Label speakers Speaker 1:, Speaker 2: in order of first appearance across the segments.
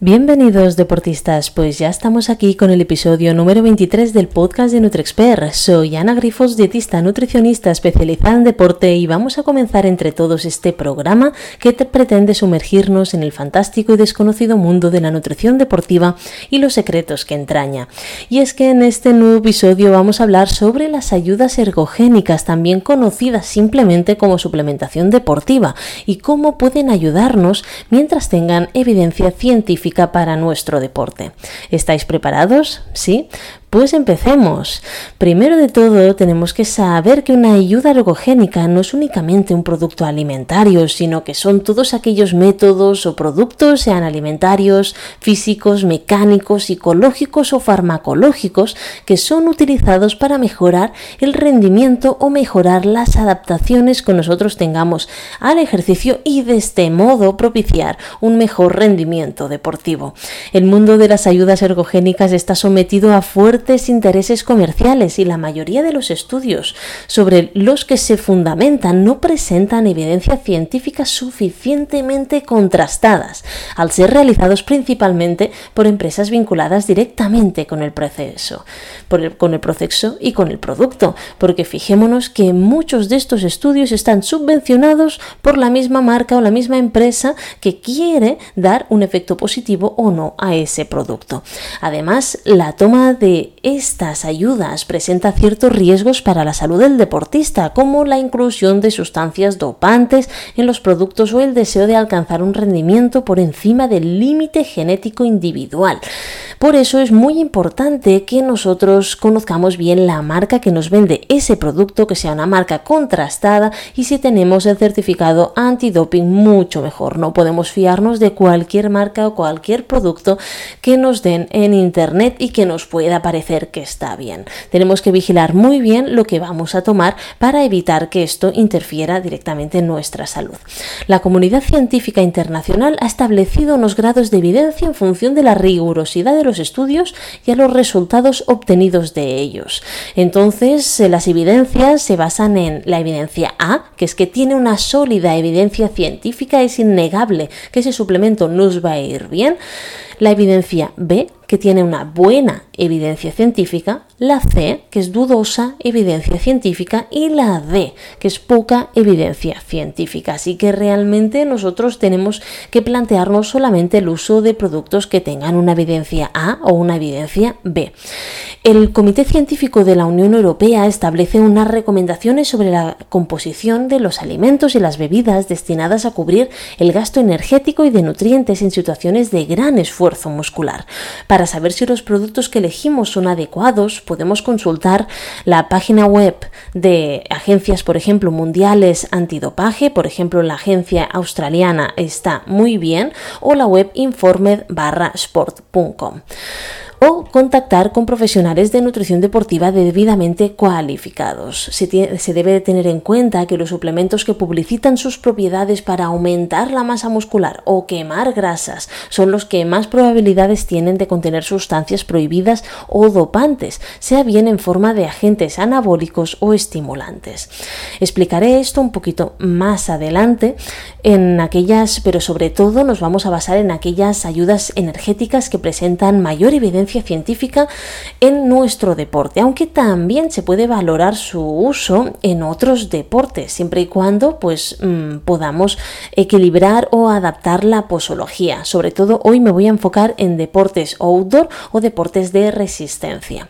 Speaker 1: Bienvenidos deportistas, pues ya estamos aquí con el episodio número 23 del podcast de NutriExpert. Soy Ana Grifos, dietista nutricionista especializada en deporte y vamos a comenzar entre todos este programa que te pretende sumergirnos en el fantástico y desconocido mundo de la nutrición deportiva y los secretos que entraña. Y es que en este nuevo episodio vamos a hablar sobre las ayudas ergogénicas, también conocidas simplemente como suplementación deportiva, y cómo pueden ayudarnos mientras tengan evidencia científica para nuestro deporte. ¿Estáis preparados? ¿Sí? Pues empecemos. Primero de todo, tenemos que saber que una ayuda ergogénica no es únicamente un producto alimentario, sino que son todos aquellos métodos o productos, sean alimentarios, físicos, mecánicos, psicológicos o farmacológicos, que son utilizados para mejorar el rendimiento o mejorar las adaptaciones que nosotros tengamos al ejercicio y de este modo propiciar un mejor rendimiento deportivo. El mundo de las ayudas ergogénicas está sometido a fuertes intereses comerciales y la mayoría de los estudios sobre los que se fundamentan no presentan evidencia científica suficientemente contrastadas, al ser realizados principalmente por empresas vinculadas directamente con el proceso, con el proceso y con el producto, porque fijémonos que muchos de estos estudios están subvencionados por la misma marca o la misma empresa que quiere dar un efecto positivo o no a ese producto. Además, la toma de Hey, estas ayudas presenta ciertos riesgos para la salud del deportista, como la inclusión de sustancias dopantes en los productos o el deseo de alcanzar un rendimiento por encima del límite genético individual. Por eso es muy importante que nosotros conozcamos bien la marca que nos vende ese producto, que sea una marca contrastada y si tenemos el certificado antidoping mucho mejor. No podemos fiarnos de cualquier marca o cualquier producto que nos den en internet y que nos pueda parecer que está bien. Tenemos que vigilar muy bien lo que vamos a tomar para evitar que esto interfiera directamente en nuestra salud. La comunidad científica internacional ha establecido unos grados de evidencia en función de la rigurosidad de los estudios y a los resultados obtenidos de ellos. Entonces, eh, las evidencias se basan en la evidencia A, que es que tiene una sólida evidencia científica, es innegable que ese suplemento nos va a ir bien. La evidencia B, que tiene una buena evidencia científica, la C, que es dudosa evidencia científica, y la D, que es poca evidencia científica. Así que realmente nosotros tenemos que plantearnos solamente el uso de productos que tengan una evidencia A o una evidencia B. El Comité Científico de la Unión Europea establece unas recomendaciones sobre la composición de los alimentos y las bebidas destinadas a cubrir el gasto energético y de nutrientes en situaciones de gran esfuerzo muscular. Para saber si los productos que elegimos son adecuados, podemos consultar la página web de agencias, por ejemplo, mundiales antidopaje, por ejemplo, la agencia australiana está muy bien, o la web informed-sport.com o contactar con profesionales de nutrición deportiva debidamente cualificados. Se, debe de tener en cuenta que los suplementos que publicitan sus propiedades para aumentar la masa muscular o quemar grasas son los que más probabilidades tienen de contener sustancias prohibidas o dopantes, sea bien en forma de agentes anabólicos o estimulantes. Explicaré esto un poquito más adelante en aquellas, pero sobre todo nos vamos a basar en aquellas ayudas energéticas que presentan mayor evidencia científica en nuestro deporte, aunque también se puede valorar su uso en otros deportes, siempre y cuando pues mm, podamos equilibrar o adaptar la posología. Sobre todo hoy me voy a enfocar en deportes outdoor o deportes de resistencia.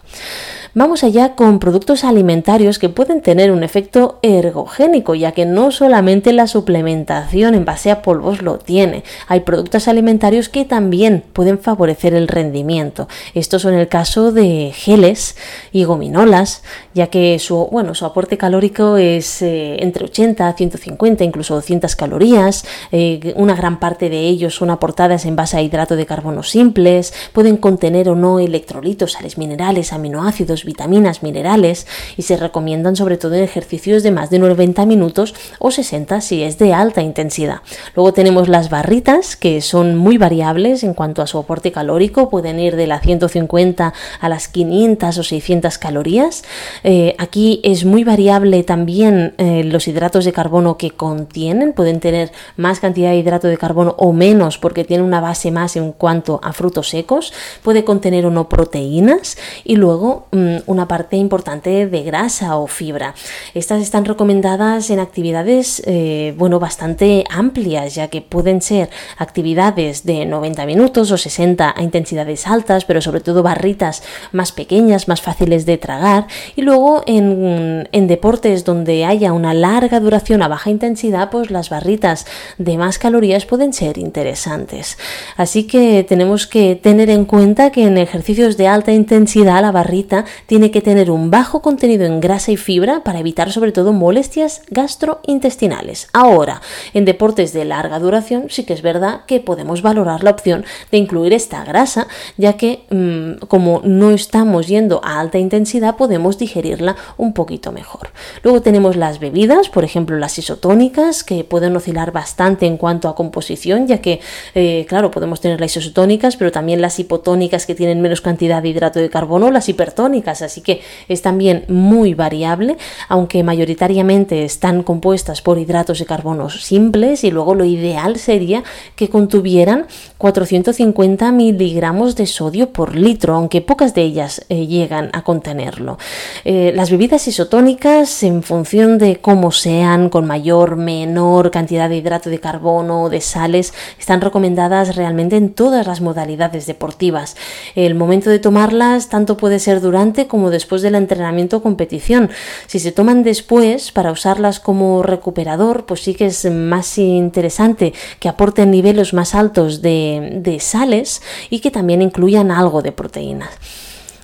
Speaker 1: Vamos allá con productos alimentarios que pueden tener un efecto ergogénico, ya que no solamente la suplementación en base a polvos lo tiene, hay productos alimentarios que también pueden favorecer el rendimiento. Estos son el caso de geles y gominolas, ya que su, bueno, su aporte calórico es eh, entre 80, 150, incluso 200 calorías. Eh, una gran parte de ellos son aportadas en base a hidrato de carbono simples, pueden contener o no electrolitos, sales minerales, aminoácidos, vitaminas, minerales y se recomiendan sobre todo en ejercicios de más de 90 minutos o 60 si es de alta intensidad. Luego tenemos las barritas que son muy variables en cuanto a su aporte calórico, pueden ir de las 150 a las 500 o 600 calorías. Eh, aquí es muy variable también eh, los hidratos de carbono que contienen, pueden tener más cantidad de hidrato de carbono o menos porque tienen una base más en cuanto a frutos secos, puede contener o no proteínas y luego mm, una parte importante de grasa o fibra. Estas están recomendadas en actividades eh, bueno, bastante amplias, ya que pueden ser actividades de 90 minutos o 60 a intensidades altas, pero sobre todo barritas más pequeñas, más fáciles de tragar. Y luego en, en deportes donde haya una larga duración a baja intensidad, pues las barritas de más calorías pueden ser interesantes. Así que tenemos que tener en cuenta que en ejercicios de alta intensidad la barrita tiene que tener un bajo contenido en grasa y fibra para evitar sobre todo molestias gastrointestinales. Ahora, en deportes de larga duración sí que es verdad que podemos valorar la opción de incluir esta grasa, ya que mm, como no estamos yendo a alta intensidad podemos digerirla un poquito mejor. Luego tenemos las bebidas, por ejemplo las isotónicas, que pueden oscilar bastante en cuanto a composición, ya que, eh, claro, podemos tener las isotónicas, pero también las hipotónicas que tienen menos cantidad de hidrato de carbono, las hipertónicas, así que es también muy variable, aunque mayoritariamente están compuestas por hidratos de carbono simples y luego lo ideal sería que contuvieran 450 miligramos de sodio por litro, aunque pocas de ellas eh, llegan a contenerlo. Eh, las bebidas isotónicas, en función de cómo sean, con mayor, menor cantidad de hidrato de carbono o de sales, están recomendadas realmente en todas las modalidades deportivas. El momento de tomarlas tanto puede ser durante como después del entrenamiento o competición. Si se toman después para usarlas como recuperador, pues sí que es más interesante que aporten niveles más altos de, de sales y que también incluyan algo de proteínas.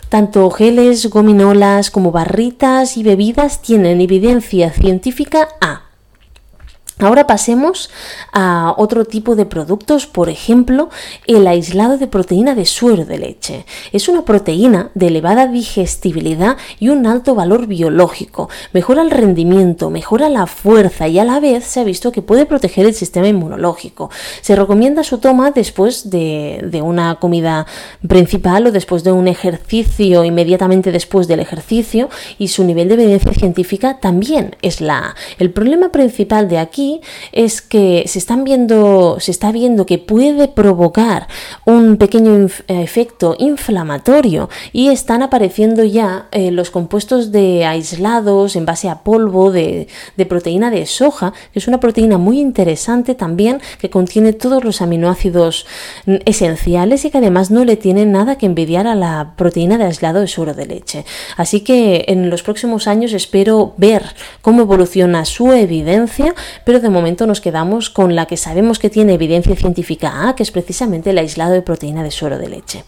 Speaker 1: Tanto geles, gominolas como barritas y bebidas tienen evidencia científica A Ahora pasemos a otro tipo de productos, por ejemplo, el aislado de proteína de suero de leche. Es una proteína de elevada digestibilidad y un alto valor biológico. Mejora el rendimiento, mejora la fuerza y a la vez se ha visto que puede proteger el sistema inmunológico. Se recomienda su toma después de, una comida principal o después de un ejercicio, inmediatamente después del ejercicio y su nivel de evidencia científica también es la A. El problema principal de aquí es que se están viendo, se está viendo que puede provocar un pequeño efecto inflamatorio y están apareciendo ya eh, los compuestos de aislados en base a polvo de, proteína de soja, que es una proteína muy interesante también que contiene todos los aminoácidos esenciales y que además no le tiene nada que envidiar a la proteína de aislado de suero de leche. Así que en los próximos años espero ver cómo evoluciona su evidencia, de momento nos quedamos con la que sabemos que tiene evidencia científica A, que es precisamente el aislado de proteína de suero de leche.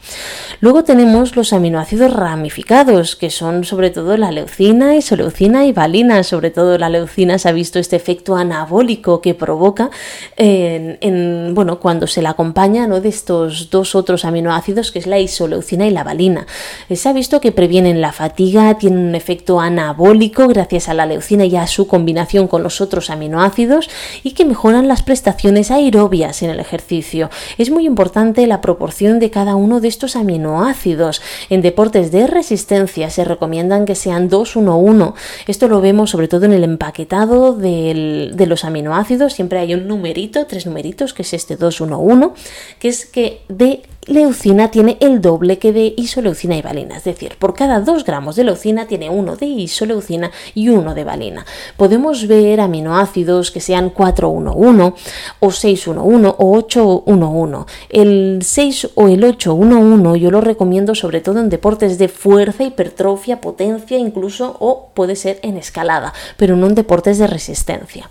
Speaker 1: Luego tenemos los aminoácidos ramificados, que son sobre todo la leucina, isoleucina y valina. Sobre todo la leucina se ha visto este efecto anabólico que provoca en, bueno, cuando se la acompaña ¿no? de estos dos otros aminoácidos, que es la isoleucina y la valina. Se ha visto que previenen la fatiga, tienen un efecto anabólico gracias a la leucina y a su combinación con los otros aminoácidos y que mejoran las prestaciones aerobias en el ejercicio. Es muy importante la proporción de cada uno de estos aminoácidos. En deportes de resistencia se recomiendan que sean 2-1-1. Esto lo vemos sobre todo en el empaquetado de los aminoácidos. Siempre hay un numerito, tres numeritos, que es este 2-1-1, que es que de leucina tiene el doble que de isoleucina y valina, es decir, por cada 2 gramos de leucina tiene uno de isoleucina y uno de valina. Podemos ver aminoácidos que sean 411 o 611 o 811. El 6 o el 811 yo lo recomiendo sobre todo en deportes de fuerza, hipertrofia, potencia incluso o puede ser en escalada, pero no en deportes de resistencia.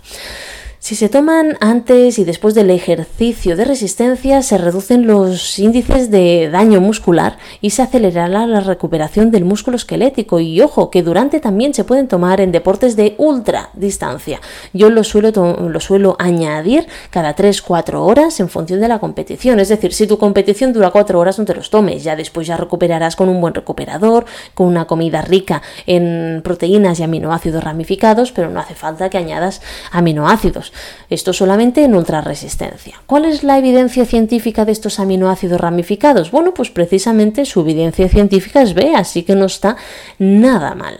Speaker 1: Si se toman antes y después del ejercicio de resistencia, se reducen los índices de daño muscular y se acelerará la recuperación del músculo esquelético. Y ojo, que durante también se pueden tomar en deportes de ultra distancia. Yo lo suelo, lo suelo añadir cada 3-4 horas en función de la competición. Es decir, si tu competición dura 4 horas, no te los tomes. Ya después ya recuperarás con un buen recuperador, con una comida rica en proteínas y aminoácidos ramificados, pero no hace falta que añadas aminoácidos. Esto solamente en ultrarresistencia. ¿Cuál es la evidencia científica de estos aminoácidos ramificados? Bueno, pues precisamente su evidencia científica es B, así que no está nada mal.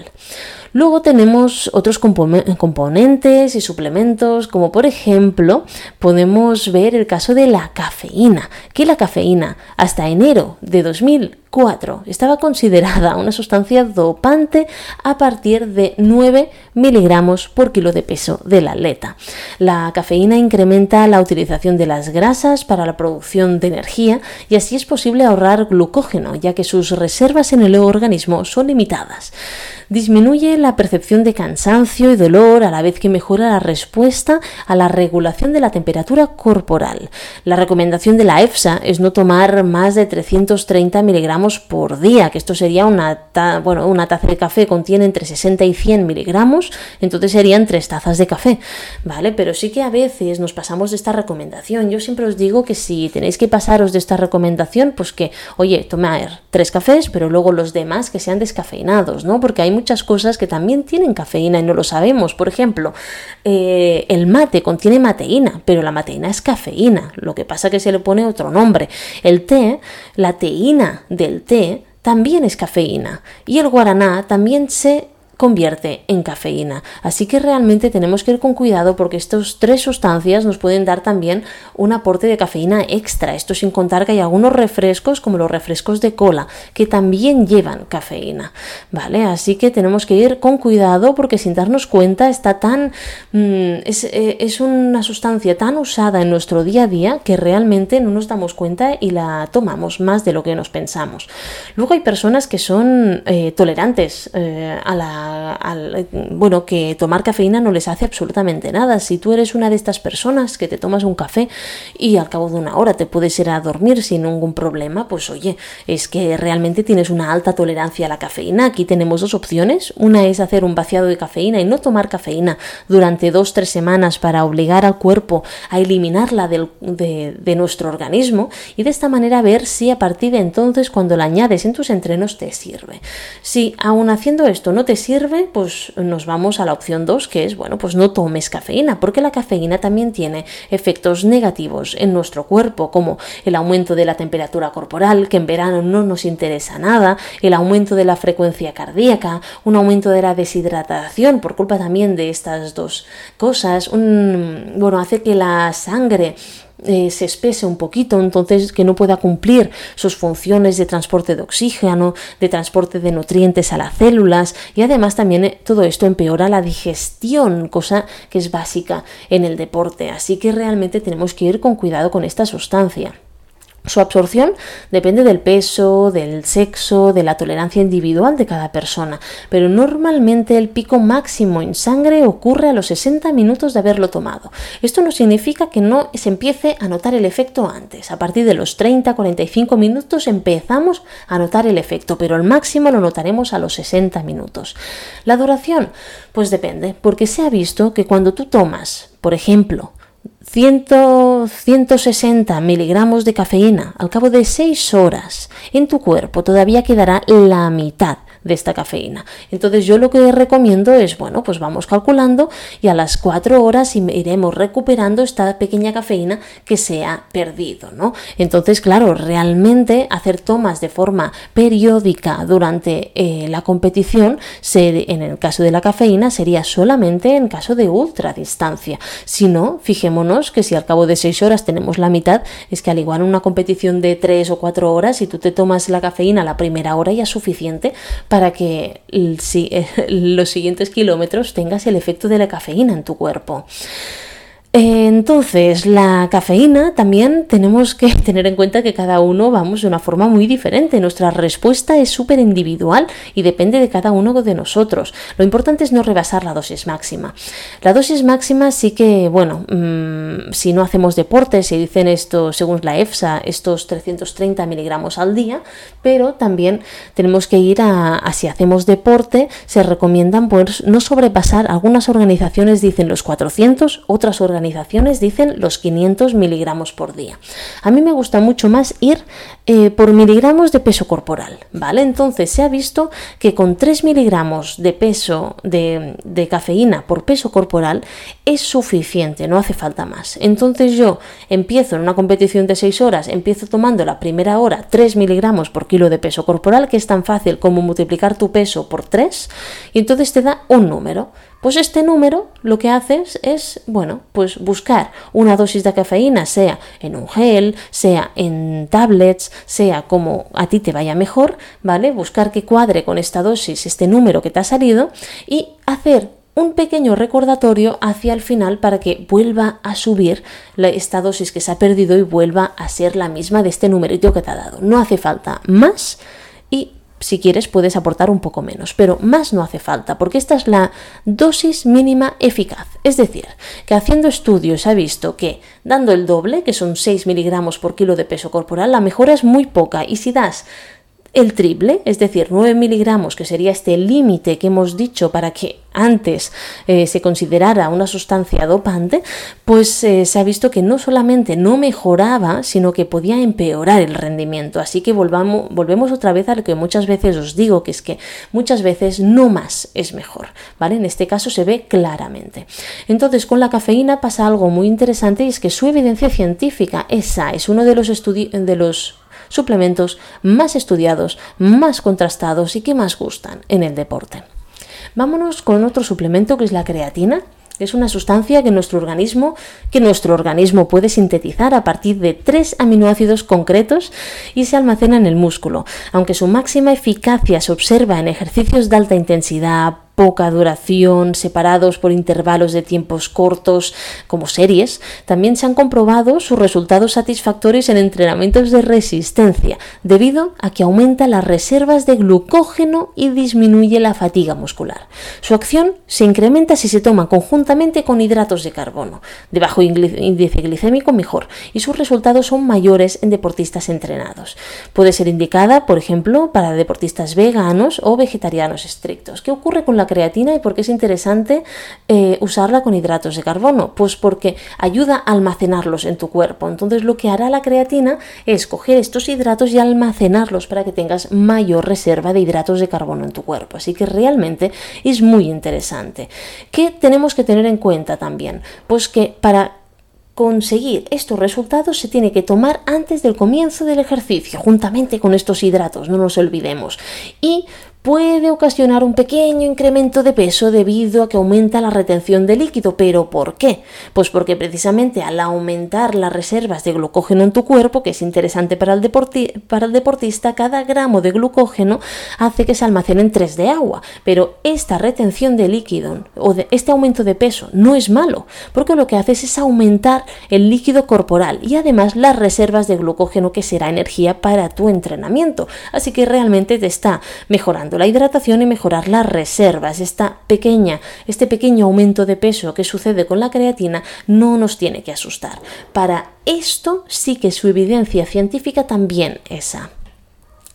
Speaker 1: Luego tenemos otros componentes y suplementos, como por ejemplo podemos ver el caso de la cafeína, que la cafeína hasta enero de 2000 4. Estaba considerada una sustancia dopante a partir de 9 miligramos por kilo de peso del atleta. La cafeína incrementa la utilización de las grasas para la producción de energía y así es posible ahorrar glucógeno, ya que sus reservas en el organismo son limitadas. Disminuye la percepción de cansancio y dolor a la vez que mejora la respuesta a la regulación de la temperatura corporal. La recomendación de la EFSA es no tomar más de 330 miligramos por día, que esto sería una, bueno, una taza de café contiene entre 60 y 100 miligramos, entonces serían tres tazas de café, ¿vale? Pero sí que a veces nos pasamos de esta recomendación. Yo siempre os digo que si tenéis que pasaros de esta recomendación, pues que, oye, tomar tres cafés, pero luego los demás que sean descafeinados, ¿no? Porque hay muchas cosas que también tienen cafeína y no lo sabemos. Por ejemplo, eh, el mate contiene mateína, pero la mateína es cafeína, lo que pasa que se le pone otro nombre. El té, la teína del té también es cafeína y el guaraná también se convierte en cafeína. Así que realmente tenemos que ir con cuidado porque estas tres sustancias nos pueden dar también un aporte de cafeína extra. Esto sin contar que hay algunos refrescos como los refrescos de cola que también llevan cafeína. ¿Vale? Así que tenemos que ir con cuidado porque sin darnos cuenta está tan... Mm, es, eh, es, una sustancia tan usada en nuestro día a día que realmente no nos damos cuenta y la tomamos más de lo que nos pensamos. Luego hay personas que son eh, tolerantes eh, a la bueno, que tomar cafeína no les hace absolutamente nada. Si tú eres una de estas personas que te tomas un café y al cabo de una hora te puedes ir a dormir sin ningún problema, pues oye, es que realmente tienes una alta tolerancia a la cafeína. Aquí tenemos dos opciones. Una es hacer un vaciado de cafeína y no tomar cafeína durante dos, tres semanas para obligar al cuerpo a eliminarla de, de nuestro organismo y de esta manera ver si a partir de entonces cuando la añades en tus entrenos te sirve. Si aún haciendo esto no te sirve, pues nos vamos a la opción 2, que es, bueno, pues no tomes cafeína, porque la cafeína también tiene efectos negativos en nuestro cuerpo, como el aumento de la temperatura corporal, que en verano no nos interesa nada, el aumento de la frecuencia cardíaca, un aumento de la deshidratación por culpa también de estas dos cosas, un, bueno, hace que la sangre eh, se espese un poquito, entonces que no pueda cumplir sus funciones de transporte de oxígeno, de transporte de nutrientes a las células y además también eh, todo esto empeora la digestión, cosa que es básica en el deporte, así que realmente tenemos que ir con cuidado con esta sustancia. Su absorción depende del peso, del sexo, de la tolerancia individual de cada persona, pero normalmente el pico máximo en sangre ocurre a los 60 minutos de haberlo tomado. Esto no significa que no se empiece a notar el efecto antes. A partir de los 30-45 minutos empezamos a notar el efecto, pero el máximo lo notaremos a los 60 minutos. La duración, pues depende, porque se ha visto que cuando tú tomas, por ejemplo, 160 miligramos de cafeína. Al cabo de 6 horas en tu cuerpo todavía quedará la mitad de esta cafeína. Entonces yo lo que recomiendo es, bueno, pues vamos calculando y a las 4 horas iremos recuperando esta pequeña cafeína que se ha perdido, ¿no? Entonces, claro, realmente hacer tomas de forma periódica durante eh, la competición, en el caso de la cafeína, sería solamente en caso de ultradistancia. Si no, fijémonos que si al cabo de 6 horas tenemos la mitad, es que al igual en una competición de 3 o 4 horas, si tú te tomas la cafeína la primera hora ya es suficiente para para que los siguientes kilómetros tengas el efecto de la cafeína en tu cuerpo. Entonces, la cafeína también tenemos que tener en cuenta que cada uno vamos de una forma muy diferente. Nuestra respuesta es súper individual y depende de cada uno de nosotros. Lo importante es no rebasar la dosis máxima. La dosis máxima sí que, bueno, mm, si no hacemos deporte, se dicen esto, según la EFSA, estos 330 miligramos al día, pero también tenemos que ir a, a si hacemos deporte, se recomiendan pues no sobrepasar, algunas organizaciones dicen los 400, otras organizaciones dicen los 500 miligramos por día. A mí me gusta mucho más ir eh, por miligramos de peso corporal, ¿vale? Entonces se ha visto que con 3 miligramos de peso de, de cafeína por peso corporal es suficiente, no hace falta más. Entonces yo empiezo en una competición de 6 horas, empiezo tomando la primera hora 3 miligramos por kilo de peso corporal, que es tan fácil como multiplicar tu peso por 3, y entonces te da un número. Pues este número lo que haces es, bueno, pues buscar una dosis de cafeína, sea en un gel, sea en tablets, sea como a ti te vaya mejor, ¿vale? Buscar que cuadre con esta dosis, este número que te ha salido y hacer un pequeño recordatorio hacia el final para que vuelva a subir esta dosis que se ha perdido y vuelva a ser la misma de este numerito que te ha dado. No hace falta más y si quieres puedes aportar un poco menos, pero más no hace falta, porque esta es la dosis mínima eficaz. Es decir, que haciendo estudios ha visto que dando el doble, que son 6 miligramos por kilo de peso corporal, la mejora es muy poca y si das el triple, es decir, 9 miligramos, que sería este límite que hemos dicho para que antes eh, se considerara una sustancia dopante, pues eh, se ha visto que no solamente no mejoraba, sino que podía empeorar el rendimiento. Así que volvamos, volvemos otra vez a lo que muchas veces os digo, que es que muchas veces no más es mejor, ¿vale? En este caso se ve claramente. Entonces, con la cafeína pasa algo muy interesante y es que su evidencia científica, esa es uno de los, de los suplementos más estudiados, más contrastados y que más gustan en el deporte. Vámonos con otro suplemento que es la creatina. Es una sustancia que nuestro organismo, que nuestro organismo puede sintetizar a partir de tres aminoácidos concretos y se almacena en el músculo. Aunque su máxima eficacia se observa en ejercicios de alta intensidad, poca duración, separados por intervalos de tiempos cortos, como series, también se han comprobado sus resultados satisfactorios en entrenamientos de resistencia, debido a que aumenta las reservas de glucógeno y disminuye la fatiga muscular. Su acción se incrementa si se toma conjuntamente con hidratos de carbono, de bajo índice glicémico mejor, y sus resultados son mayores en deportistas entrenados. Puede ser indicada, por ejemplo, para deportistas veganos o vegetarianos estrictos. ¿Qué ocurre con la creatina y por qué es interesante eh, usarla con hidratos de carbono? Pues porque ayuda a almacenarlos en tu cuerpo. Entonces lo que hará la creatina es coger estos hidratos y almacenarlos para que tengas mayor reserva de hidratos de carbono en tu cuerpo. Así que realmente es muy interesante. ¿Qué tenemos que tener en cuenta también? Pues que para conseguir estos resultados se tiene que tomar antes del comienzo del ejercicio, juntamente con estos hidratos, no nos olvidemos. Y puede ocasionar un pequeño incremento de peso debido a que aumenta la retención de líquido. ¿Pero por qué? Pues porque precisamente al aumentar las reservas de glucógeno en tu cuerpo, que es interesante para el, deportista, cada gramo de glucógeno hace que se almacenen 3 de agua. Pero esta retención de líquido o este aumento de peso no es malo, porque lo que hace es aumentar el líquido corporal y además las reservas de glucógeno que será energía para tu entrenamiento. Así que realmente te está mejorando la hidratación y mejorar las reservas. Esta pequeña, este pequeño aumento de peso que sucede con la creatina no nos tiene que asustar. Para esto sí que su evidencia científica también esa.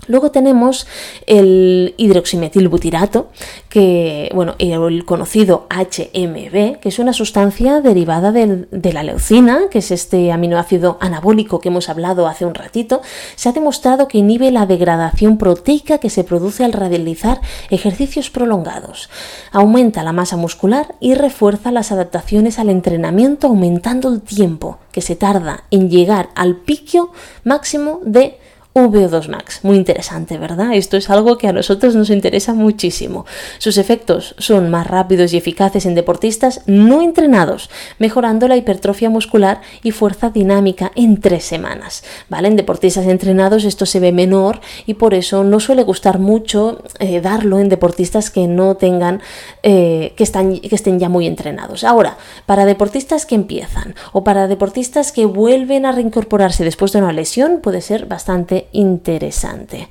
Speaker 1: Luego tenemos el hidroximetilbutirato, que, bueno, el conocido HMB, que es una sustancia derivada de la leucina, que es este aminoácido anabólico que hemos hablado hace un ratito. Se ha demostrado que inhibe la degradación proteica que se produce al realizar ejercicios prolongados. Aumenta la masa muscular y refuerza las adaptaciones al entrenamiento, aumentando el tiempo que se tarda en llegar al pico máximo de VO2 Max. Muy interesante, ¿verdad? Esto es algo que a nosotros nos interesa muchísimo. Sus efectos son más rápidos y eficaces en deportistas no entrenados, mejorando la hipertrofia muscular y fuerza dinámica en tres semanas. ¿Vale? En deportistas entrenados esto se ve menor y por eso no suele gustar mucho eh, darlo en deportistas que no tengan, eh, que, están, que estén ya muy entrenados. Ahora, para deportistas que empiezan o para deportistas que vuelven a reincorporarse después de una lesión, puede ser bastante interesante.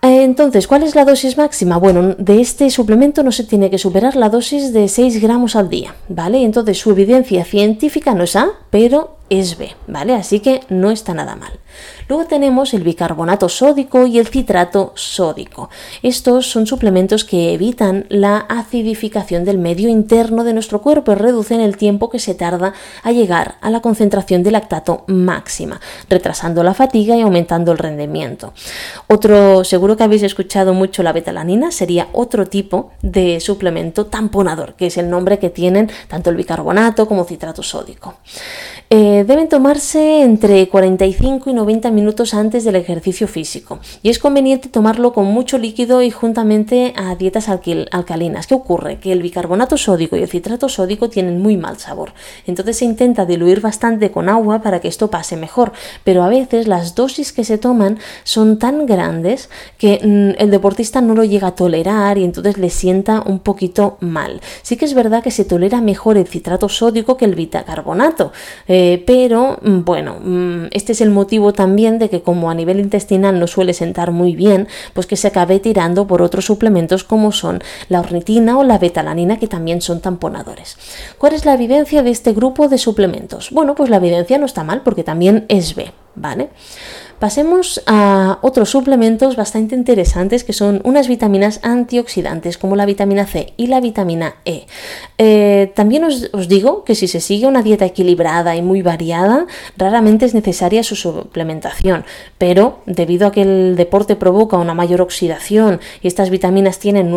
Speaker 1: Entonces, ¿cuál es la dosis máxima? Bueno, de este suplemento no se tiene que superar la dosis de 6 gramos al día, ¿vale? Entonces su evidencia científica no es A, pero es B, ¿vale? Así que no está nada mal. Luego tenemos el bicarbonato sódico y el citrato sódico. Estos son suplementos que evitan la acidificación del medio interno de nuestro cuerpo y reducen el tiempo que se tarda a llegar a la concentración de lactato máxima, retrasando la fatiga y aumentando el rendimiento. Otro, seguro que habéis escuchado mucho la betalanina, sería otro tipo de suplemento tamponador, que es el nombre que tienen tanto el bicarbonato como citrato sódico. Eh, deben tomarse entre 45 y 90 minutos antes del ejercicio físico y es conveniente tomarlo con mucho líquido y juntamente a dietas alcalinas. ¿Qué ocurre? Que el bicarbonato sódico y el citrato sódico tienen muy mal sabor. Entonces se intenta diluir bastante con agua para que esto pase mejor, pero a veces las dosis que se toman son tan grandes que mm, el deportista no lo llega a tolerar y entonces le sienta un poquito mal. Sí que es verdad que se tolera mejor el citrato sódico que el bicarbonato. Eh, pero mm, bueno, mm, este es el motivo también de que como a nivel intestinal no suele sentar muy bien, pues que se acabe tirando por otros suplementos como son la ornitina o la betalanina que también son tamponadores. ¿Cuál es la evidencia de este grupo de suplementos? Bueno, pues la evidencia no está mal porque también es B, ¿vale? Pasemos a otros suplementos bastante interesantes que son unas vitaminas antioxidantes como la vitamina C y la vitamina E. Eh, también os, digo que si se sigue una dieta equilibrada y muy variada, raramente es necesaria su suplementación, pero debido a que el deporte provoca una mayor oxidación y estas vitaminas tienen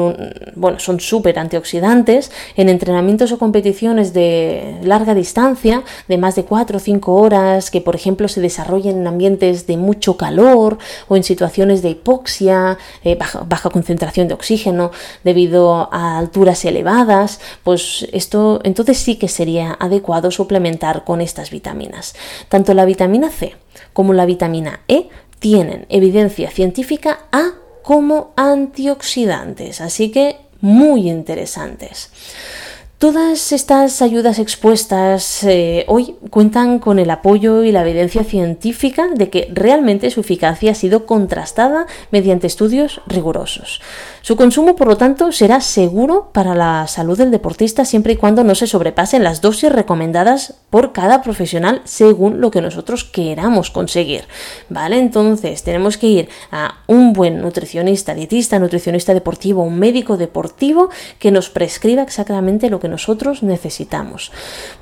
Speaker 1: bueno, son súper antioxidantes, en entrenamientos o competiciones de larga distancia, de más de 4 o 5 horas, que por ejemplo se desarrollen en ambientes de mucho calor o en situaciones de hipoxia, eh, baja, baja concentración de oxígeno debido a alturas elevadas, pues esto entonces sí que sería adecuado suplementar con estas vitaminas. Tanto la vitamina C como la vitamina E tienen evidencia científica A como antioxidantes, así que muy interesantes. Todas estas ayudas expuestas eh, hoy cuentan con el apoyo y la evidencia científica de que realmente su eficacia ha sido contrastada mediante estudios rigurosos. Su consumo, por lo tanto, será seguro para la salud del deportista siempre y cuando no se sobrepasen las dosis recomendadas por cada profesional según lo que nosotros queramos conseguir. ¿Vale? Entonces, tenemos que ir a un buen nutricionista, dietista, nutricionista deportivo, un médico deportivo que nos prescriba exactamente lo que nosotros necesitamos.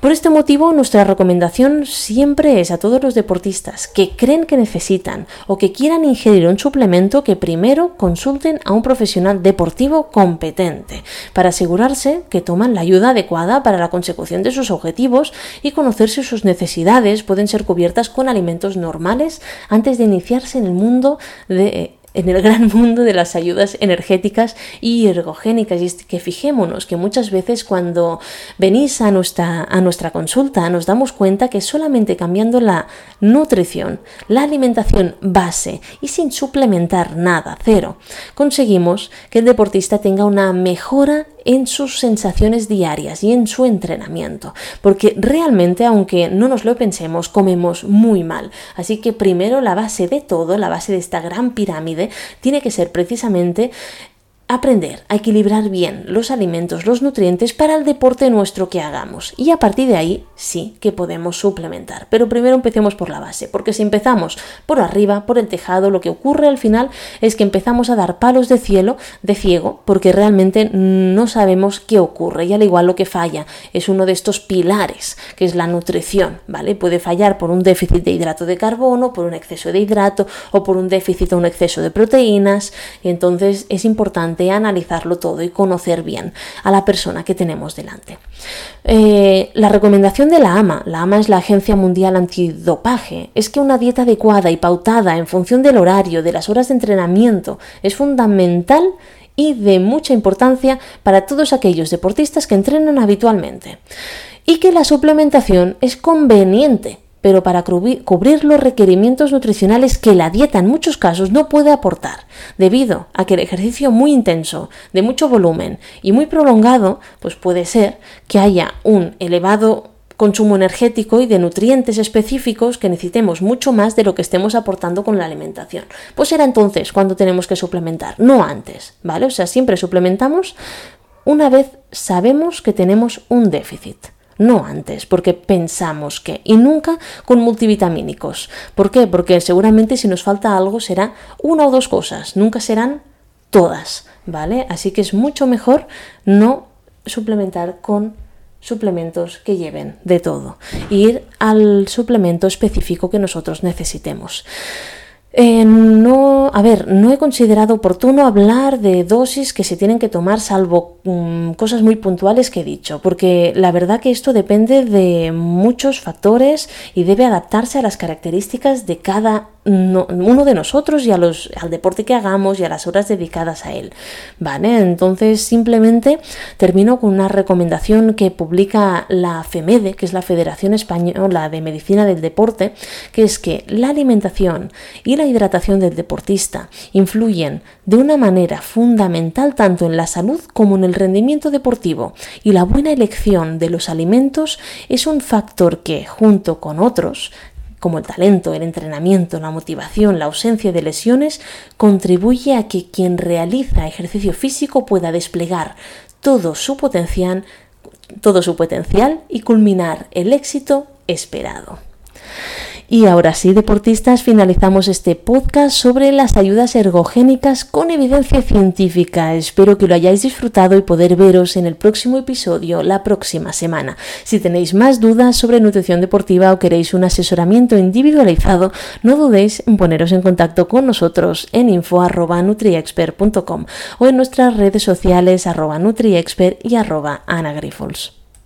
Speaker 1: Por este motivo, nuestra recomendación siempre es a todos los deportistas que creen que necesitan o que quieran ingerir un suplemento que primero consulten a un profesional deportivo competente para asegurarse que toman la ayuda adecuada para la consecución de sus objetivos y conocer si sus necesidades. Pueden ser cubiertas con alimentos normales antes de iniciarse en el mundo de en el gran mundo de las ayudas energéticas y ergogénicas. Y es que fijémonos que muchas veces cuando venís a nuestra, a nuestra consulta nos damos cuenta que solamente cambiando la nutrición, la alimentación base y sin suplementar nada, cero, conseguimos que el deportista tenga una mejora en sus sensaciones diarias y en su entrenamiento, porque realmente, aunque no nos lo pensemos, comemos muy mal. Así que primero la base de todo, la base de esta gran pirámide, tiene que ser precisamente aprender a equilibrar bien los alimentos, los nutrientes para el deporte nuestro que hagamos. Y a partir de ahí sí que podemos suplementar. Pero primero empecemos por la base, porque si empezamos por arriba, por el tejado, lo que ocurre al final es que empezamos a dar palos de cielo, de ciego, porque realmente no sabemos qué ocurre. Y al igual lo que falla es uno de estos pilares, que es la nutrición, ¿vale? Puede fallar por un déficit de hidrato de carbono, por un exceso de hidrato o por un déficit o un exceso de proteínas. Y entonces es importante importante analizarlo todo y conocer bien a la persona que tenemos delante. Eh, la recomendación de la AMA, la AMA es la Agencia Mundial Antidopaje, es que una dieta adecuada y pautada en función del horario, de las horas de entrenamiento, es fundamental y de mucha importancia para todos aquellos deportistas que entrenan habitualmente. Y que la suplementación es conveniente pero para cubrir los requerimientos nutricionales que la dieta en muchos casos no puede aportar, debido a que el ejercicio muy intenso, de mucho volumen y muy prolongado, pues puede ser que haya un elevado consumo energético y de nutrientes específicos que necesitemos mucho más de lo que estemos aportando con la alimentación. Pues será entonces cuando tenemos que suplementar, no antes, ¿vale? O sea, siempre suplementamos una vez sabemos que tenemos un déficit no antes, porque pensamos que, y nunca con multivitamínicos. ¿Por qué? Porque seguramente si nos falta algo será una o dos cosas, nunca serán todas, ¿vale? Así que es mucho mejor no suplementar con suplementos que lleven de todo, ir al suplemento específico que nosotros necesitemos. Eh, no, a ver, no he considerado oportuno hablar de dosis que se tienen que tomar salvo mm, cosas muy puntuales que he dicho, porque la verdad que esto depende de muchos factores y debe adaptarse a las características de cada uno de nosotros y a los, al deporte que hagamos y a las horas dedicadas a él. ¿Vale? Entonces simplemente termino con una recomendación que publica la FEMEDE, que es la Federación Española de Medicina del Deporte, que es que la alimentación y la hidratación del deportista influyen de una manera fundamental tanto en la salud como en el rendimiento deportivo y la buena elección de los alimentos es un factor que, junto con otros, como el talento, el entrenamiento, la motivación, la ausencia de lesiones, contribuye a que quien realiza ejercicio físico pueda desplegar todo su potencial, todo su potencial y culminar el éxito esperado. Y ahora sí, deportistas, finalizamos este podcast sobre las ayudas ergogénicas con evidencia científica. Espero que lo hayáis disfrutado y poder veros en el próximo episodio la próxima semana. Si tenéis más dudas sobre nutrición deportiva o queréis un asesoramiento individualizado, no dudéis en poneros en contacto con nosotros en info.nutriexpert.com o en nuestras redes sociales arroba nutriexpert y arroba anagrifols.